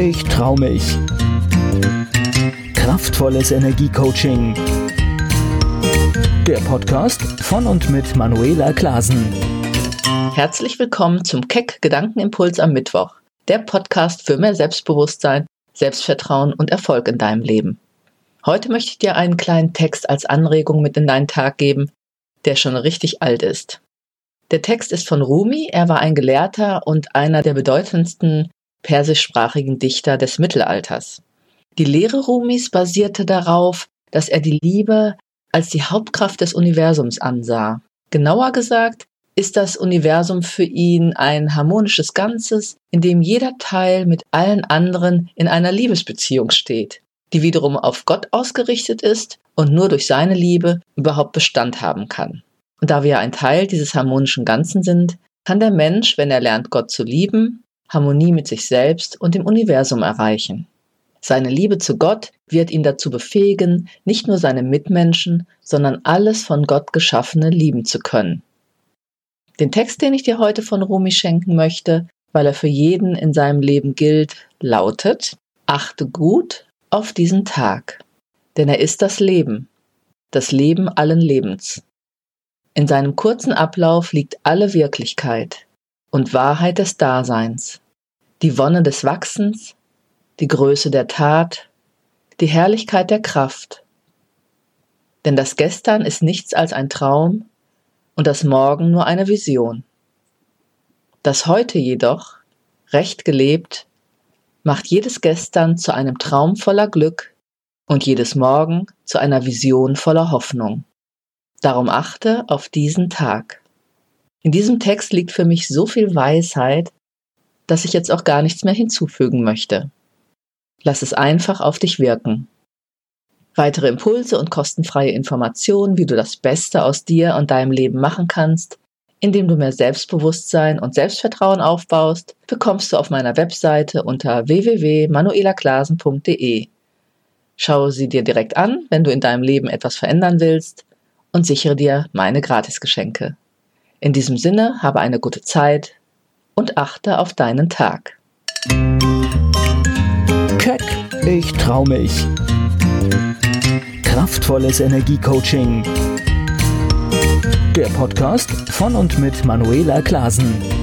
Ich trau mich. Kraftvolles Energiecoaching. Der Podcast von und mit Manuela Klasen. Herzlich willkommen zum Keck Gedankenimpuls am Mittwoch, der Podcast für mehr Selbstbewusstsein, Selbstvertrauen und Erfolg in deinem Leben. Heute möchte ich dir einen kleinen Text als Anregung mit in deinen Tag geben, der schon richtig alt ist. Der Text ist von Rumi, er war ein Gelehrter und einer der bedeutendsten persischsprachigen Dichter des Mittelalters. Die Lehre Rumis basierte darauf, dass er die Liebe als die Hauptkraft des Universums ansah. Genauer gesagt ist das Universum für ihn ein harmonisches Ganzes, in dem jeder Teil mit allen anderen in einer Liebesbeziehung steht, die wiederum auf Gott ausgerichtet ist und nur durch seine Liebe überhaupt Bestand haben kann. Und da wir ein Teil dieses harmonischen Ganzen sind, kann der Mensch, wenn er lernt, Gott zu lieben, Harmonie mit sich selbst und dem Universum erreichen. Seine Liebe zu Gott wird ihn dazu befähigen, nicht nur seine Mitmenschen, sondern alles von Gott Geschaffene lieben zu können. Den Text, den ich dir heute von Rumi schenken möchte, weil er für jeden in seinem Leben gilt, lautet, achte gut auf diesen Tag, denn er ist das Leben, das Leben allen Lebens. In seinem kurzen Ablauf liegt alle Wirklichkeit und Wahrheit des Daseins, die Wonne des Wachsens, die Größe der Tat, die Herrlichkeit der Kraft. Denn das Gestern ist nichts als ein Traum und das Morgen nur eine Vision. Das Heute jedoch, recht gelebt, macht jedes Gestern zu einem Traum voller Glück und jedes Morgen zu einer Vision voller Hoffnung. Darum achte auf diesen Tag. In diesem Text liegt für mich so viel Weisheit, dass ich jetzt auch gar nichts mehr hinzufügen möchte. Lass es einfach auf dich wirken. Weitere Impulse und kostenfreie Informationen, wie du das Beste aus dir und deinem Leben machen kannst, indem du mehr Selbstbewusstsein und Selbstvertrauen aufbaust, bekommst du auf meiner Webseite unter www.manuelaklasen.de. Schaue sie dir direkt an, wenn du in deinem Leben etwas verändern willst und sichere dir meine Gratisgeschenke. In diesem Sinne, habe eine gute Zeit und achte auf deinen Tag. Keck, ich trau mich. Kraftvolles Energiecoaching. Der Podcast von und mit Manuela Klasen.